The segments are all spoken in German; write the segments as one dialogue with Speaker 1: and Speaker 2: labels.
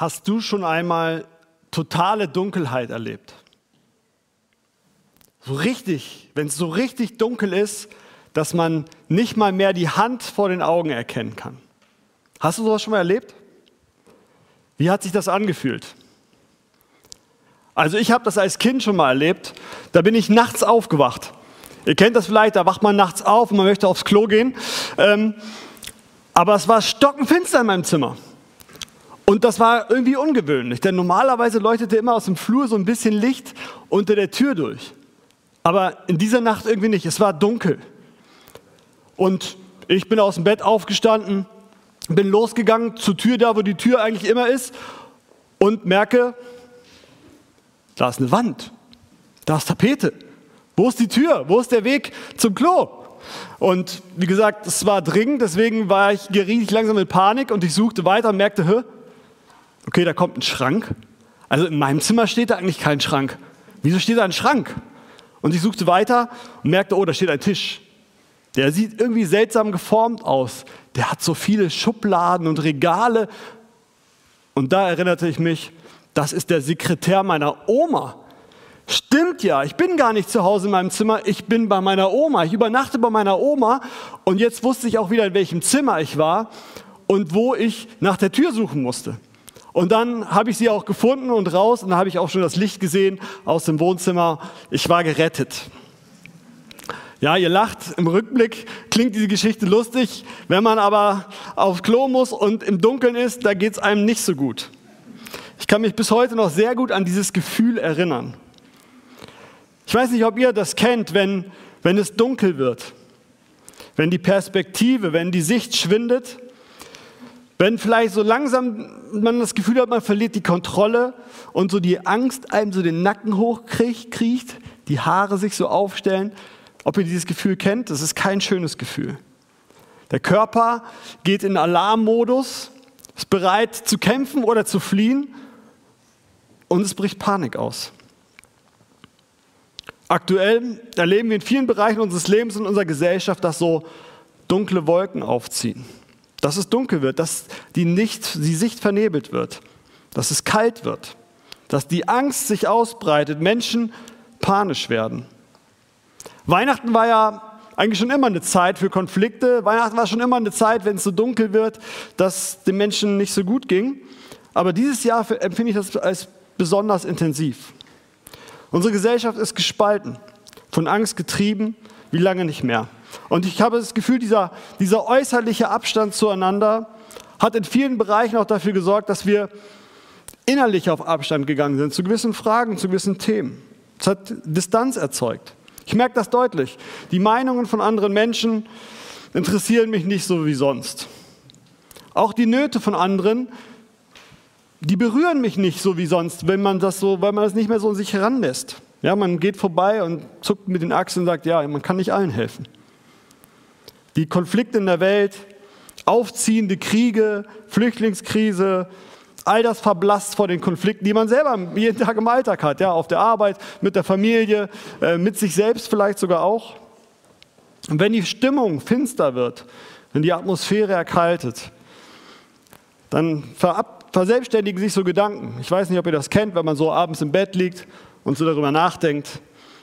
Speaker 1: Hast du schon einmal totale Dunkelheit erlebt? So richtig, wenn es so richtig dunkel ist, dass man nicht mal mehr die Hand vor den Augen erkennen kann. Hast du sowas schon mal erlebt? Wie hat sich das angefühlt? Also ich habe das als Kind schon mal erlebt. Da bin ich nachts aufgewacht. Ihr kennt das vielleicht, da wacht man nachts auf und man möchte aufs Klo gehen. Ähm, aber es war stockenfinster in meinem Zimmer. Und das war irgendwie ungewöhnlich, denn normalerweise leuchtete immer aus dem Flur so ein bisschen Licht unter der Tür durch. Aber in dieser Nacht irgendwie nicht. Es war dunkel. Und ich bin aus dem Bett aufgestanden, bin losgegangen zur Tür, da wo die Tür eigentlich immer ist, und merke, da ist eine Wand, da ist Tapete. Wo ist die Tür? Wo ist der Weg zum Klo? Und wie gesagt, es war dringend, deswegen war ich, geriet ich langsam in Panik und ich suchte weiter und merkte, Hö, okay, da kommt ein Schrank. Also in meinem Zimmer steht da eigentlich kein Schrank. Wieso steht da ein Schrank? Und ich suchte weiter und merkte, oh, da steht ein Tisch. Der sieht irgendwie seltsam geformt aus. Der hat so viele Schubladen und Regale. Und da erinnerte ich mich, das ist der Sekretär meiner Oma. Stimmt ja, ich bin gar nicht zu Hause in meinem Zimmer, ich bin bei meiner Oma. Ich übernachte bei meiner Oma und jetzt wusste ich auch wieder, in welchem Zimmer ich war und wo ich nach der Tür suchen musste. Und dann habe ich sie auch gefunden und raus und dann habe ich auch schon das Licht gesehen aus dem Wohnzimmer. Ich war gerettet. Ja, ihr lacht, im Rückblick klingt diese Geschichte lustig. Wenn man aber aufs Klo muss und im Dunkeln ist, da geht es einem nicht so gut. Ich kann mich bis heute noch sehr gut an dieses Gefühl erinnern. Ich weiß nicht, ob ihr das kennt, wenn, wenn es dunkel wird, wenn die Perspektive, wenn die Sicht schwindet, wenn vielleicht so langsam man das Gefühl hat, man verliert die Kontrolle und so die Angst einem so den Nacken hochkriecht, die Haare sich so aufstellen. Ob ihr dieses Gefühl kennt, das ist kein schönes Gefühl. Der Körper geht in Alarmmodus, ist bereit zu kämpfen oder zu fliehen und es bricht Panik aus. Aktuell erleben wir in vielen Bereichen unseres Lebens und unserer Gesellschaft, dass so dunkle Wolken aufziehen. Dass es dunkel wird, dass die, nicht, die Sicht vernebelt wird, dass es kalt wird, dass die Angst sich ausbreitet, Menschen panisch werden. Weihnachten war ja eigentlich schon immer eine Zeit für Konflikte. Weihnachten war schon immer eine Zeit, wenn es so dunkel wird, dass den Menschen nicht so gut ging. Aber dieses Jahr empfinde ich das als besonders intensiv. Unsere Gesellschaft ist gespalten, von Angst getrieben, wie lange nicht mehr. Und ich habe das Gefühl, dieser, dieser äußerliche Abstand zueinander hat in vielen Bereichen auch dafür gesorgt, dass wir innerlich auf Abstand gegangen sind, zu gewissen Fragen, zu gewissen Themen. Es hat Distanz erzeugt. Ich merke das deutlich. Die Meinungen von anderen Menschen interessieren mich nicht so wie sonst. Auch die Nöte von anderen die berühren mich nicht so wie sonst, wenn man das so, weil man das nicht mehr so an sich heranlässt. Ja, man geht vorbei und zuckt mit den Achseln und sagt, ja, man kann nicht allen helfen. Die Konflikte in der Welt, aufziehende Kriege, Flüchtlingskrise, all das verblasst vor den Konflikten, die man selber jeden Tag im Alltag hat, ja, auf der Arbeit, mit der Familie, äh, mit sich selbst vielleicht sogar auch. Und wenn die Stimmung finster wird, wenn die Atmosphäre erkaltet, dann verselbstständigen sich so Gedanken. Ich weiß nicht, ob ihr das kennt, wenn man so abends im Bett liegt und so darüber nachdenkt.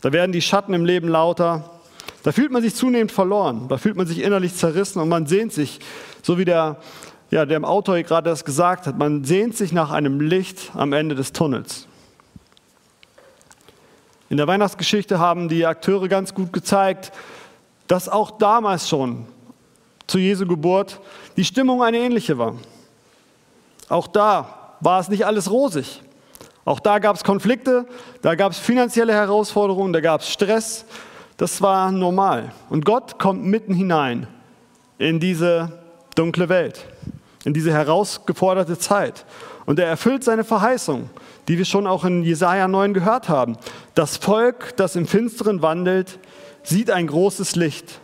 Speaker 1: Da werden die Schatten im Leben lauter. Da fühlt man sich zunehmend verloren. Da fühlt man sich innerlich zerrissen und man sehnt sich, so wie der, ja, der Autor gerade das gesagt hat, man sehnt sich nach einem Licht am Ende des Tunnels. In der Weihnachtsgeschichte haben die Akteure ganz gut gezeigt, dass auch damals schon zu Jesu Geburt die Stimmung eine ähnliche war. Auch da war es nicht alles rosig. Auch da gab es Konflikte, da gab es finanzielle Herausforderungen, da gab es Stress. Das war normal. Und Gott kommt mitten hinein in diese dunkle Welt, in diese herausgeforderte Zeit. Und er erfüllt seine Verheißung, die wir schon auch in Jesaja 9 gehört haben. Das Volk, das im Finsteren wandelt, sieht ein großes Licht.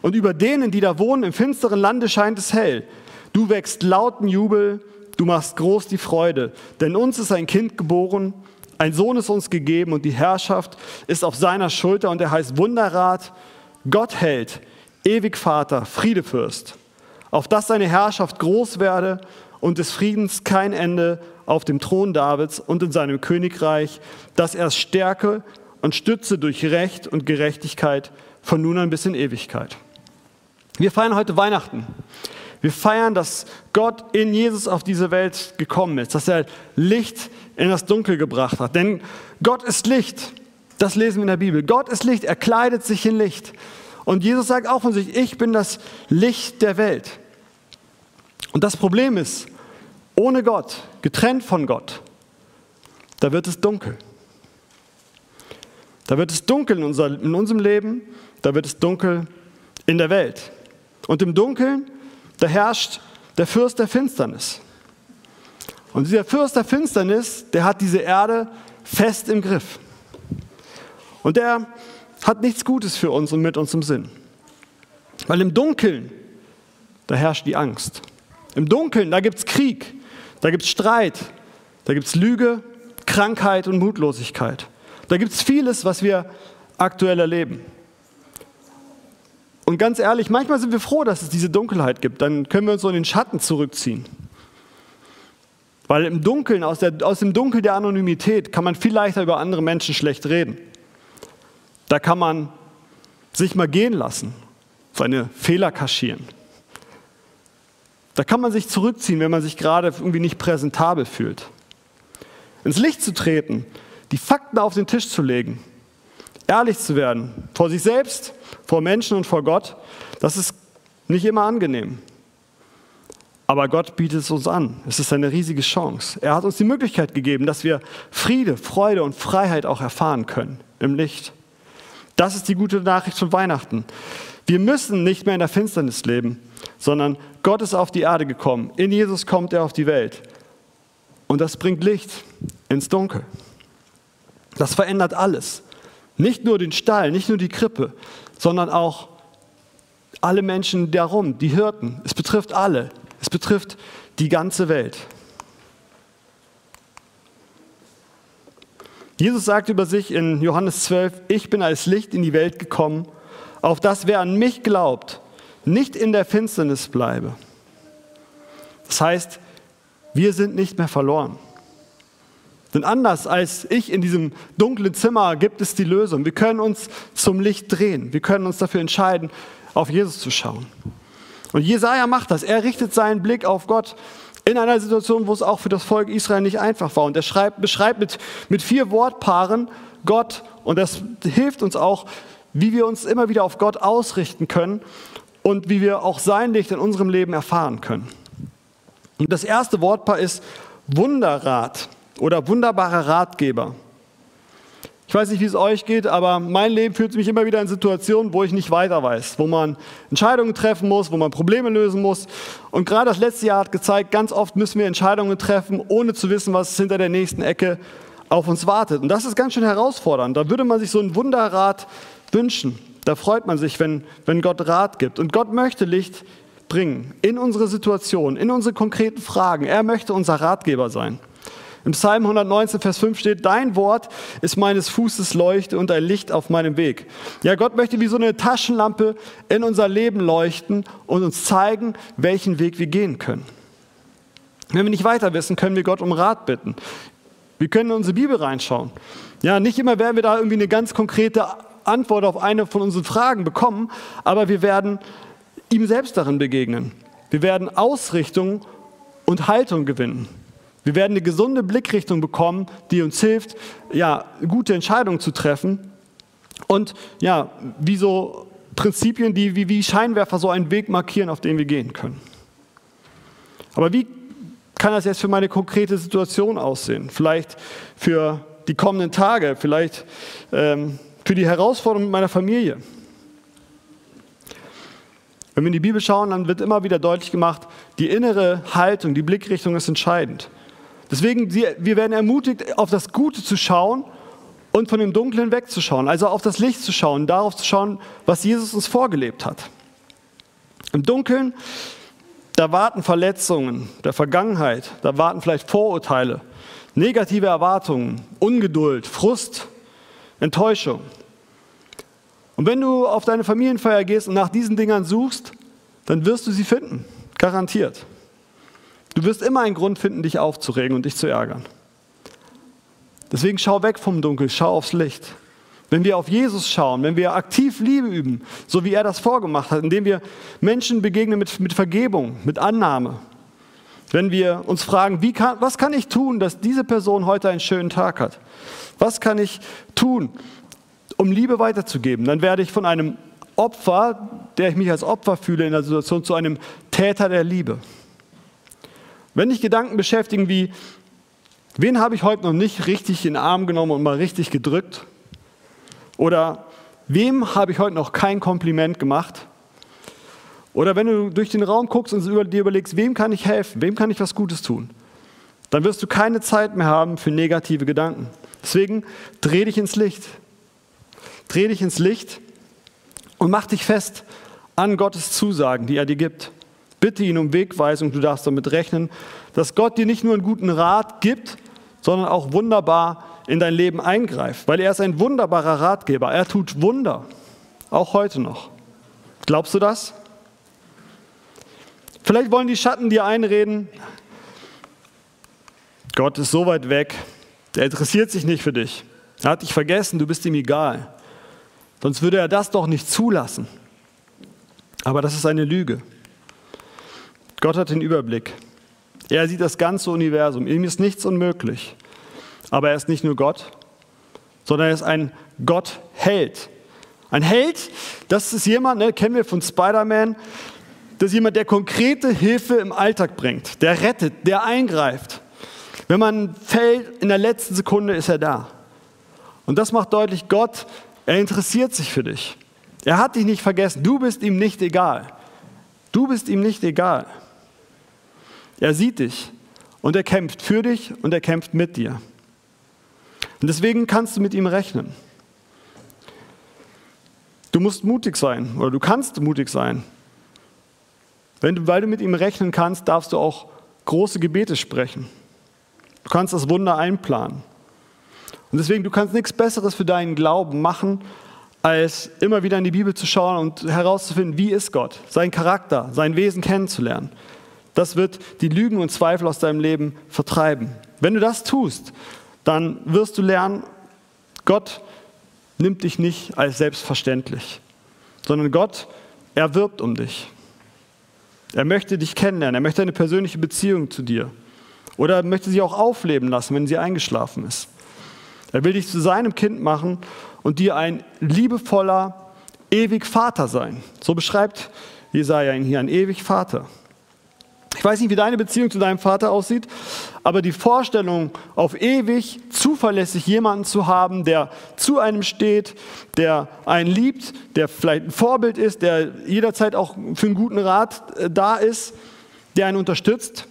Speaker 1: Und über denen, die da wohnen im finsteren Lande, scheint es hell. Du wächst lauten Jubel, Du machst groß die Freude, denn uns ist ein Kind geboren, ein Sohn ist uns gegeben und die Herrschaft ist auf seiner Schulter und er heißt Wunderrat, Gott hält, ewig Vater, Friedefürst, auf dass seine Herrschaft groß werde und des Friedens kein Ende auf dem Thron Davids und in seinem Königreich, das er stärke und stütze durch Recht und Gerechtigkeit von nun an bis in Ewigkeit. Wir feiern heute Weihnachten. Wir feiern, dass Gott in Jesus auf diese Welt gekommen ist, dass er Licht in das Dunkel gebracht hat. Denn Gott ist Licht. Das lesen wir in der Bibel. Gott ist Licht. Er kleidet sich in Licht. Und Jesus sagt auch von sich, ich bin das Licht der Welt. Und das Problem ist, ohne Gott, getrennt von Gott, da wird es dunkel. Da wird es dunkel in, unser, in unserem Leben, da wird es dunkel in der Welt. Und im Dunkeln, da herrscht der Fürst der Finsternis. Und dieser Fürst der Finsternis, der hat diese Erde fest im Griff. Und der hat nichts Gutes für uns und mit uns im Sinn. Weil im Dunkeln, da herrscht die Angst. Im Dunkeln, da gibt es Krieg, da gibt es Streit, da gibt es Lüge, Krankheit und Mutlosigkeit. Da gibt es vieles, was wir aktuell erleben. Und ganz ehrlich, manchmal sind wir froh, dass es diese Dunkelheit gibt. Dann können wir uns so in den Schatten zurückziehen. Weil im Dunkeln, aus, der, aus dem Dunkel der Anonymität, kann man viel leichter über andere Menschen schlecht reden. Da kann man sich mal gehen lassen, seine Fehler kaschieren. Da kann man sich zurückziehen, wenn man sich gerade irgendwie nicht präsentabel fühlt. Ins Licht zu treten, die Fakten auf den Tisch zu legen, ehrlich zu werden, vor sich selbst, vor Menschen und vor Gott, das ist nicht immer angenehm. Aber Gott bietet es uns an. Es ist eine riesige Chance. Er hat uns die Möglichkeit gegeben, dass wir Friede, Freude und Freiheit auch erfahren können im Licht. Das ist die gute Nachricht von Weihnachten. Wir müssen nicht mehr in der Finsternis leben, sondern Gott ist auf die Erde gekommen. In Jesus kommt er auf die Welt. Und das bringt Licht ins Dunkel. Das verändert alles. Nicht nur den Stall, nicht nur die Krippe, sondern auch alle Menschen darum, die Hirten. Es betrifft alle. Es betrifft die ganze Welt. Jesus sagt über sich in Johannes 12, ich bin als Licht in die Welt gekommen, auf das wer an mich glaubt, nicht in der Finsternis bleibe. Das heißt, wir sind nicht mehr verloren. Denn anders als ich in diesem dunklen Zimmer gibt es die Lösung. Wir können uns zum Licht drehen. Wir können uns dafür entscheiden, auf Jesus zu schauen. Und Jesaja macht das. Er richtet seinen Blick auf Gott in einer Situation, wo es auch für das Volk Israel nicht einfach war. Und er schreibt, beschreibt mit, mit vier Wortpaaren Gott und das hilft uns auch, wie wir uns immer wieder auf Gott ausrichten können und wie wir auch sein Licht in unserem Leben erfahren können. Und das erste Wortpaar ist Wunderrat oder wunderbarer Ratgeber. Ich weiß nicht, wie es euch geht, aber mein Leben führt mich immer wieder in Situationen, wo ich nicht weiter weiß, wo man Entscheidungen treffen muss, wo man Probleme lösen muss. Und gerade das letzte Jahr hat gezeigt, ganz oft müssen wir Entscheidungen treffen, ohne zu wissen, was hinter der nächsten Ecke auf uns wartet. Und das ist ganz schön herausfordernd. Da würde man sich so einen Wunderrat wünschen. Da freut man sich, wenn, wenn Gott Rat gibt. Und Gott möchte Licht bringen in unsere Situation, in unsere konkreten Fragen. Er möchte unser Ratgeber sein. Im Psalm 119, Vers 5 steht, dein Wort ist meines Fußes Leuchte und ein Licht auf meinem Weg. Ja, Gott möchte wie so eine Taschenlampe in unser Leben leuchten und uns zeigen, welchen Weg wir gehen können. Wenn wir nicht weiter wissen, können wir Gott um Rat bitten. Wir können in unsere Bibel reinschauen. Ja, nicht immer werden wir da irgendwie eine ganz konkrete Antwort auf eine von unseren Fragen bekommen, aber wir werden ihm selbst darin begegnen. Wir werden Ausrichtung und Haltung gewinnen. Wir werden eine gesunde Blickrichtung bekommen, die uns hilft, ja, gute Entscheidungen zu treffen. Und ja, wie so Prinzipien, die wie, wie Scheinwerfer so einen Weg markieren, auf den wir gehen können. Aber wie kann das jetzt für meine konkrete Situation aussehen? Vielleicht für die kommenden Tage, vielleicht ähm, für die Herausforderung mit meiner Familie. Wenn wir in die Bibel schauen, dann wird immer wieder deutlich gemacht, die innere Haltung, die Blickrichtung ist entscheidend. Deswegen, wir werden ermutigt, auf das Gute zu schauen und von dem Dunklen wegzuschauen, also auf das Licht zu schauen, darauf zu schauen, was Jesus uns vorgelebt hat. Im Dunkeln, da warten Verletzungen der Vergangenheit, da warten vielleicht Vorurteile, negative Erwartungen, Ungeduld, Frust, Enttäuschung. Und wenn du auf deine Familienfeier gehst und nach diesen Dingern suchst, dann wirst du sie finden, garantiert. Du wirst immer einen Grund finden, dich aufzuregen und dich zu ärgern. Deswegen schau weg vom Dunkel, schau aufs Licht. Wenn wir auf Jesus schauen, wenn wir aktiv Liebe üben, so wie er das vorgemacht hat, indem wir Menschen begegnen mit, mit Vergebung, mit Annahme, wenn wir uns fragen, kann, was kann ich tun, dass diese Person heute einen schönen Tag hat? Was kann ich tun, um Liebe weiterzugeben? Dann werde ich von einem Opfer, der ich mich als Opfer fühle in der Situation, zu einem Täter der Liebe. Wenn dich Gedanken beschäftigen wie, wen habe ich heute noch nicht richtig in den Arm genommen und mal richtig gedrückt? Oder wem habe ich heute noch kein Kompliment gemacht? Oder wenn du durch den Raum guckst und dir überlegst, wem kann ich helfen, wem kann ich was Gutes tun, dann wirst du keine Zeit mehr haben für negative Gedanken. Deswegen dreh dich ins Licht. Dreh dich ins Licht und mach dich fest an Gottes Zusagen, die er dir gibt. Bitte ihn um Wegweisung, du darfst damit rechnen, dass Gott dir nicht nur einen guten Rat gibt, sondern auch wunderbar in dein Leben eingreift, weil er ist ein wunderbarer Ratgeber. Er tut Wunder, auch heute noch. Glaubst du das? Vielleicht wollen die Schatten dir einreden, Gott ist so weit weg, der interessiert sich nicht für dich. Er hat dich vergessen, du bist ihm egal. Sonst würde er das doch nicht zulassen. Aber das ist eine Lüge. Gott hat den Überblick. Er sieht das ganze Universum. Ihm ist nichts unmöglich. Aber er ist nicht nur Gott, sondern er ist ein Gott-Held. Ein Held, das ist jemand, ne, kennen wir von Spider-Man, das ist jemand, der konkrete Hilfe im Alltag bringt, der rettet, der eingreift. Wenn man fällt, in der letzten Sekunde ist er da. Und das macht deutlich, Gott, er interessiert sich für dich. Er hat dich nicht vergessen. Du bist ihm nicht egal. Du bist ihm nicht egal. Er sieht dich und er kämpft für dich und er kämpft mit dir. Und deswegen kannst du mit ihm rechnen. Du musst mutig sein oder du kannst mutig sein. Wenn du, weil du mit ihm rechnen kannst, darfst du auch große Gebete sprechen. Du kannst das Wunder einplanen. Und deswegen, du kannst nichts Besseres für deinen Glauben machen, als immer wieder in die Bibel zu schauen und herauszufinden, wie ist Gott, sein Charakter, sein Wesen kennenzulernen. Das wird die Lügen und Zweifel aus deinem Leben vertreiben. Wenn du das tust, dann wirst du lernen, Gott nimmt dich nicht als selbstverständlich, sondern Gott erwirbt um dich. Er möchte dich kennenlernen, er möchte eine persönliche Beziehung zu dir. Oder er möchte sie auch aufleben lassen, wenn sie eingeschlafen ist. Er will dich zu seinem Kind machen und dir ein liebevoller, ewig Vater sein. So beschreibt Jesaja ihn hier, ein ewig Vater. Ich weiß nicht, wie deine Beziehung zu deinem Vater aussieht, aber die Vorstellung, auf ewig zuverlässig jemanden zu haben, der zu einem steht, der einen liebt, der vielleicht ein Vorbild ist, der jederzeit auch für einen guten Rat äh, da ist, der einen unterstützt.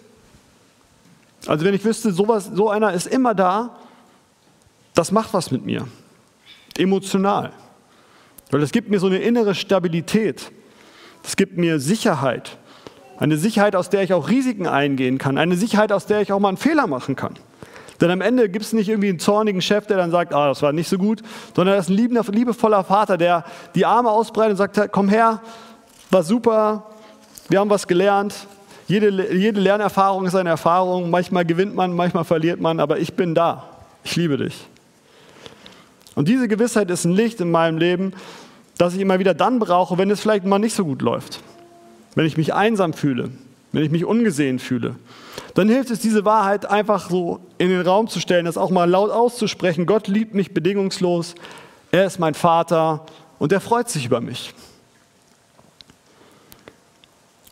Speaker 1: Also wenn ich wüsste, sowas, so einer ist immer da, das macht was mit mir, emotional. Weil es gibt mir so eine innere Stabilität. Es gibt mir Sicherheit. Eine Sicherheit, aus der ich auch Risiken eingehen kann. Eine Sicherheit, aus der ich auch mal einen Fehler machen kann. Denn am Ende gibt es nicht irgendwie einen zornigen Chef, der dann sagt, ah, das war nicht so gut, sondern er ist ein liebender, liebevoller Vater, der die Arme ausbreitet und sagt, komm her, war super, wir haben was gelernt. Jede, jede Lernerfahrung ist eine Erfahrung. Manchmal gewinnt man, manchmal verliert man, aber ich bin da. Ich liebe dich. Und diese Gewissheit ist ein Licht in meinem Leben, das ich immer wieder dann brauche, wenn es vielleicht mal nicht so gut läuft wenn ich mich einsam fühle, wenn ich mich ungesehen fühle, dann hilft es, diese Wahrheit einfach so in den Raum zu stellen, das auch mal laut auszusprechen. Gott liebt mich bedingungslos, er ist mein Vater und er freut sich über mich.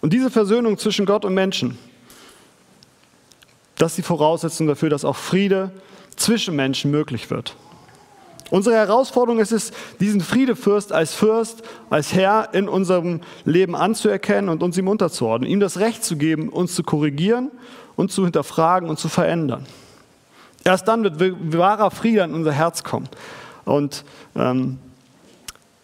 Speaker 1: Und diese Versöhnung zwischen Gott und Menschen, das ist die Voraussetzung dafür, dass auch Friede zwischen Menschen möglich wird. Unsere Herausforderung ist es, diesen Friedefürst als Fürst, als Herr in unserem Leben anzuerkennen und uns ihm unterzuordnen, ihm das Recht zu geben, uns zu korrigieren und zu hinterfragen und zu verändern. Erst dann wird wahrer Friede in unser Herz kommen. Und ähm,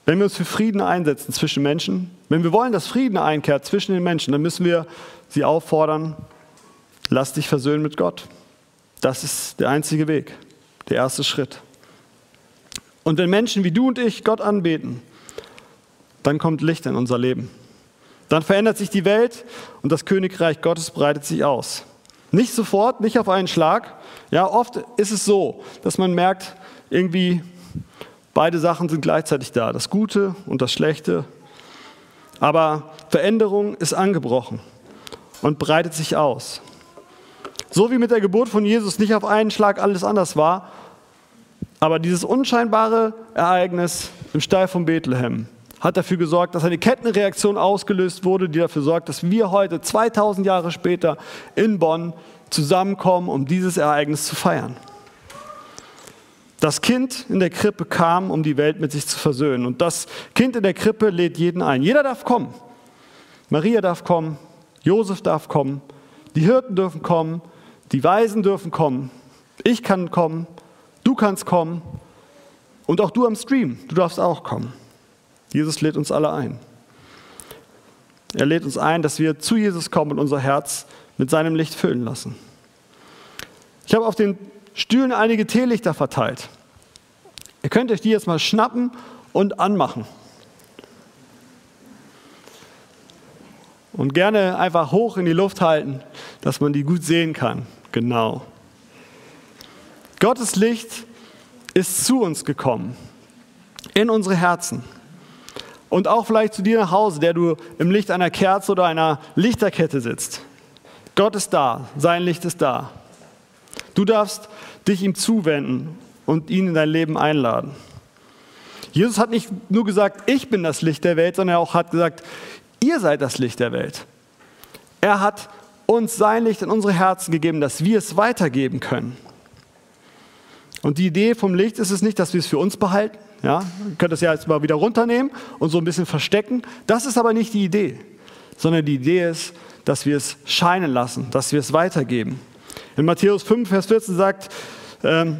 Speaker 1: wenn wir uns für Frieden einsetzen zwischen Menschen, wenn wir wollen, dass Frieden einkehrt zwischen den Menschen, dann müssen wir sie auffordern, lass dich versöhnen mit Gott. Das ist der einzige Weg, der erste Schritt. Und wenn Menschen wie du und ich Gott anbeten, dann kommt Licht in unser Leben. Dann verändert sich die Welt und das Königreich Gottes breitet sich aus. Nicht sofort, nicht auf einen Schlag. Ja, oft ist es so, dass man merkt, irgendwie beide Sachen sind gleichzeitig da, das Gute und das Schlechte. Aber Veränderung ist angebrochen und breitet sich aus. So wie mit der Geburt von Jesus nicht auf einen Schlag alles anders war, aber dieses unscheinbare Ereignis im Stall von Bethlehem hat dafür gesorgt, dass eine Kettenreaktion ausgelöst wurde, die dafür sorgt, dass wir heute 2000 Jahre später in Bonn zusammenkommen, um dieses Ereignis zu feiern. Das Kind in der Krippe kam, um die Welt mit sich zu versöhnen. Und das Kind in der Krippe lädt jeden ein. Jeder darf kommen. Maria darf kommen, Josef darf kommen, die Hirten dürfen kommen, die Weisen dürfen kommen, ich kann kommen, du kannst kommen und auch du am Stream, du darfst auch kommen. Jesus lädt uns alle ein. Er lädt uns ein, dass wir zu Jesus kommen und unser Herz mit seinem Licht füllen lassen. Ich habe auf den Stühlen einige Teelichter verteilt. Ihr könnt euch die jetzt mal schnappen und anmachen. Und gerne einfach hoch in die Luft halten, dass man die gut sehen kann. Genau. Gottes Licht ist zu uns gekommen, in unsere Herzen. Und auch vielleicht zu dir nach Hause, der du im Licht einer Kerze oder einer Lichterkette sitzt. Gott ist da, sein Licht ist da. Du darfst dich ihm zuwenden und ihn in dein Leben einladen. Jesus hat nicht nur gesagt, ich bin das Licht der Welt, sondern er auch hat gesagt, ihr seid das Licht der Welt. Er hat uns sein Licht in unsere Herzen gegeben, dass wir es weitergeben können. Und die Idee vom Licht ist es nicht, dass wir es für uns behalten. Ja, ihr könnt das ja jetzt mal wieder runternehmen und so ein bisschen verstecken. Das ist aber nicht die Idee, sondern die Idee ist, dass wir es scheinen lassen, dass wir es weitergeben. In Matthäus 5, Vers 14 sagt, ähm,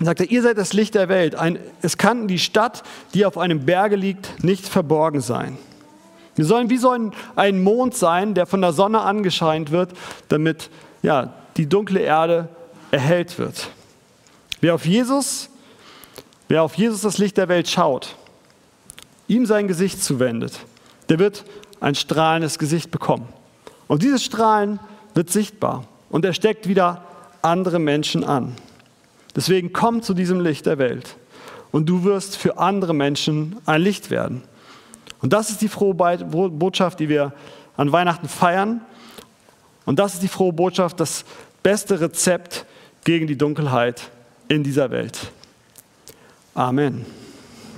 Speaker 1: sagt er, ihr seid das Licht der Welt. Ein, es kann die Stadt, die auf einem Berge liegt, nicht verborgen sein. Wir sollen wie so ein, ein Mond sein, der von der Sonne angescheint wird, damit ja, die dunkle Erde erhellt wird. Wer auf Jesus, wer auf Jesus das Licht der Welt schaut, ihm sein Gesicht zuwendet, der wird ein strahlendes Gesicht bekommen. Und dieses Strahlen wird sichtbar und er steckt wieder andere Menschen an. Deswegen komm zu diesem Licht der Welt und du wirst für andere Menschen ein Licht werden. Und das ist die frohe Botschaft, die wir an Weihnachten feiern. Und das ist die frohe Botschaft, das beste Rezept gegen die Dunkelheit in dieser Welt. Amen.